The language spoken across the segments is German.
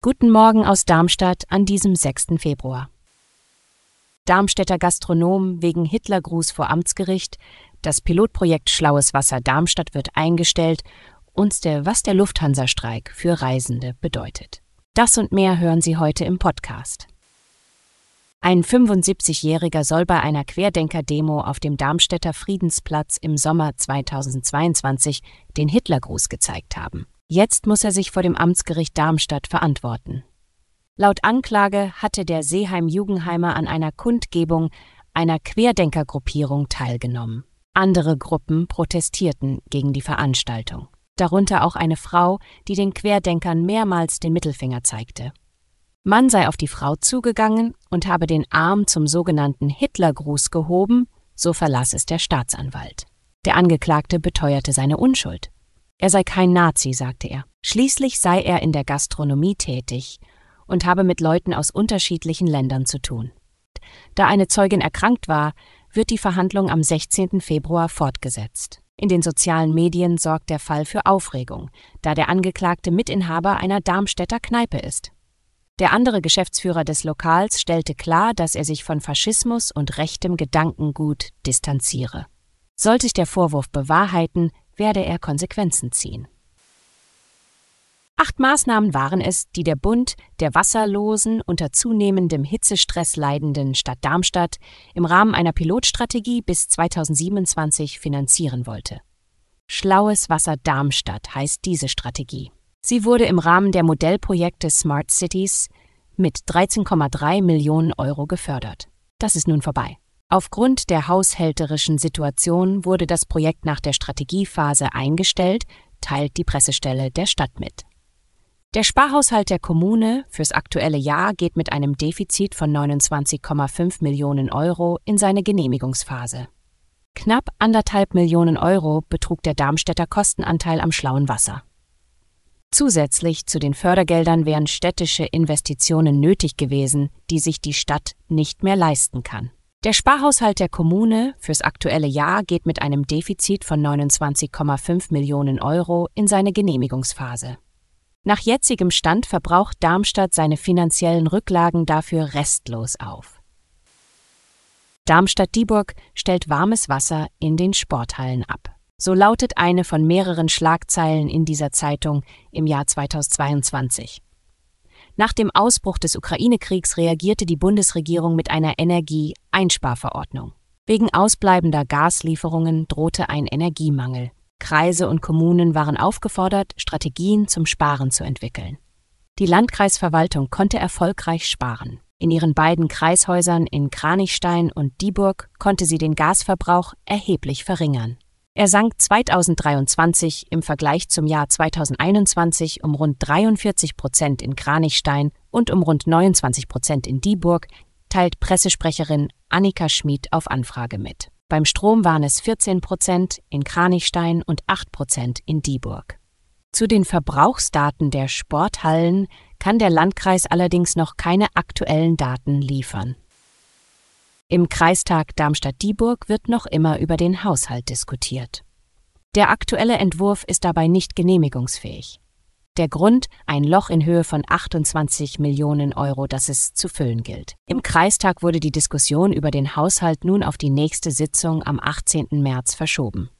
Guten Morgen aus Darmstadt an diesem 6. Februar. Darmstädter Gastronom wegen Hitlergruß vor Amtsgericht, das Pilotprojekt Schlaues Wasser Darmstadt wird eingestellt und der Was der Lufthansa-Streik für Reisende bedeutet. Das und mehr hören Sie heute im Podcast. Ein 75-Jähriger soll bei einer Querdenker-Demo auf dem Darmstädter Friedensplatz im Sommer 2022 den Hitlergruß gezeigt haben. Jetzt muss er sich vor dem Amtsgericht Darmstadt verantworten. Laut Anklage hatte der Seeheim-Jugendheimer an einer Kundgebung einer Querdenkergruppierung teilgenommen. Andere Gruppen protestierten gegen die Veranstaltung, darunter auch eine Frau, die den Querdenkern mehrmals den Mittelfinger zeigte. Man sei auf die Frau zugegangen und habe den Arm zum sogenannten Hitlergruß gehoben, so verlas es der Staatsanwalt. Der Angeklagte beteuerte seine Unschuld. Er sei kein Nazi, sagte er. Schließlich sei er in der Gastronomie tätig und habe mit Leuten aus unterschiedlichen Ländern zu tun. Da eine Zeugin erkrankt war, wird die Verhandlung am 16. Februar fortgesetzt. In den sozialen Medien sorgt der Fall für Aufregung, da der Angeklagte Mitinhaber einer Darmstädter Kneipe ist. Der andere Geschäftsführer des Lokals stellte klar, dass er sich von Faschismus und rechtem Gedankengut distanziere. Sollte sich der Vorwurf bewahrheiten, werde er Konsequenzen ziehen. Acht Maßnahmen waren es, die der Bund der wasserlosen, unter zunehmendem Hitzestress leidenden Stadt Darmstadt im Rahmen einer Pilotstrategie bis 2027 finanzieren wollte. Schlaues Wasser Darmstadt heißt diese Strategie. Sie wurde im Rahmen der Modellprojekte Smart Cities mit 13,3 Millionen Euro gefördert. Das ist nun vorbei. Aufgrund der haushälterischen Situation wurde das Projekt nach der Strategiephase eingestellt, teilt die Pressestelle der Stadt mit. Der Sparhaushalt der Kommune fürs aktuelle Jahr geht mit einem Defizit von 29,5 Millionen Euro in seine Genehmigungsphase. Knapp anderthalb Millionen Euro betrug der Darmstädter Kostenanteil am schlauen Wasser. Zusätzlich zu den Fördergeldern wären städtische Investitionen nötig gewesen, die sich die Stadt nicht mehr leisten kann. Der Sparhaushalt der Kommune fürs aktuelle Jahr geht mit einem Defizit von 29,5 Millionen Euro in seine Genehmigungsphase. Nach jetzigem Stand verbraucht Darmstadt seine finanziellen Rücklagen dafür restlos auf. Darmstadt-Dieburg stellt warmes Wasser in den Sporthallen ab. So lautet eine von mehreren Schlagzeilen in dieser Zeitung im Jahr 2022. Nach dem Ausbruch des Ukraine-Kriegs reagierte die Bundesregierung mit einer Energieeinsparverordnung. Wegen ausbleibender Gaslieferungen drohte ein Energiemangel. Kreise und Kommunen waren aufgefordert, Strategien zum Sparen zu entwickeln. Die Landkreisverwaltung konnte erfolgreich sparen. In ihren beiden Kreishäusern in Kranichstein und Dieburg konnte sie den Gasverbrauch erheblich verringern. Er sank 2023 im Vergleich zum Jahr 2021 um rund 43 Prozent in Kranichstein und um rund 29 Prozent in Dieburg, teilt Pressesprecherin Annika Schmid auf Anfrage mit. Beim Strom waren es 14 Prozent in Kranichstein und 8 Prozent in Dieburg. Zu den Verbrauchsdaten der Sporthallen kann der Landkreis allerdings noch keine aktuellen Daten liefern. Im Kreistag Darmstadt-Dieburg wird noch immer über den Haushalt diskutiert. Der aktuelle Entwurf ist dabei nicht genehmigungsfähig. Der Grund ein Loch in Höhe von 28 Millionen Euro, das es zu füllen gilt. Im Kreistag wurde die Diskussion über den Haushalt nun auf die nächste Sitzung am 18. März verschoben.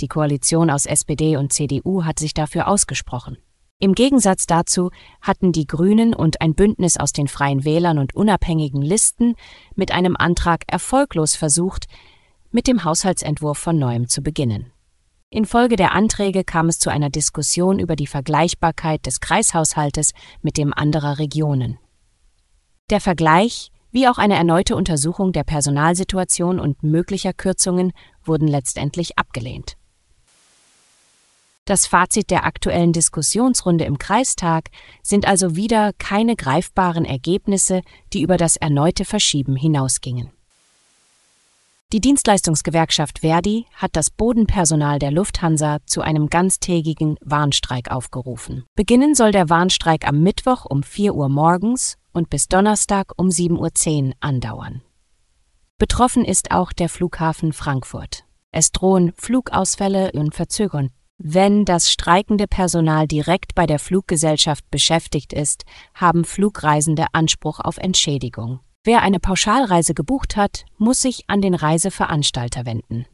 Die Koalition aus SPD und CDU hat sich dafür ausgesprochen. Im Gegensatz dazu hatten die Grünen und ein Bündnis aus den Freien Wählern und unabhängigen Listen mit einem Antrag erfolglos versucht, mit dem Haushaltsentwurf von neuem zu beginnen. Infolge der Anträge kam es zu einer Diskussion über die Vergleichbarkeit des Kreishaushaltes mit dem anderer Regionen. Der Vergleich wie auch eine erneute Untersuchung der Personalsituation und möglicher Kürzungen wurden letztendlich abgelehnt. Das Fazit der aktuellen Diskussionsrunde im Kreistag sind also wieder keine greifbaren Ergebnisse, die über das erneute Verschieben hinausgingen. Die Dienstleistungsgewerkschaft Verdi hat das Bodenpersonal der Lufthansa zu einem ganztägigen Warnstreik aufgerufen. Beginnen soll der Warnstreik am Mittwoch um 4 Uhr morgens und bis Donnerstag um 7.10 Uhr andauern. Betroffen ist auch der Flughafen Frankfurt. Es drohen Flugausfälle und Verzögerungen. Wenn das streikende Personal direkt bei der Fluggesellschaft beschäftigt ist, haben Flugreisende Anspruch auf Entschädigung. Wer eine Pauschalreise gebucht hat, muss sich an den Reiseveranstalter wenden.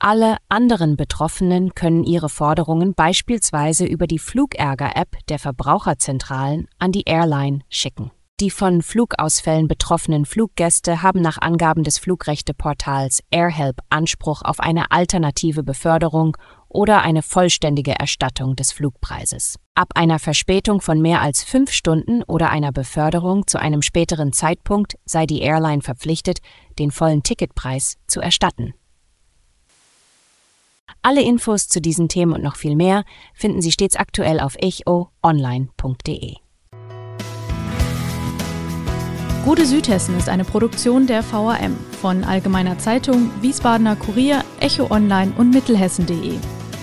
Alle anderen Betroffenen können ihre Forderungen beispielsweise über die Flugärger-App der Verbraucherzentralen an die Airline schicken. Die von Flugausfällen betroffenen Fluggäste haben nach Angaben des Flugrechteportals AirHelp Anspruch auf eine alternative Beförderung oder eine vollständige Erstattung des Flugpreises. Ab einer Verspätung von mehr als fünf Stunden oder einer Beförderung zu einem späteren Zeitpunkt sei die Airline verpflichtet, den vollen Ticketpreis zu erstatten. Alle Infos zu diesen Themen und noch viel mehr finden Sie stets aktuell auf echoonline.de. Gute Südhessen ist eine Produktion der VAM von Allgemeiner Zeitung, Wiesbadener Kurier, Echo Online und Mittelhessen.de.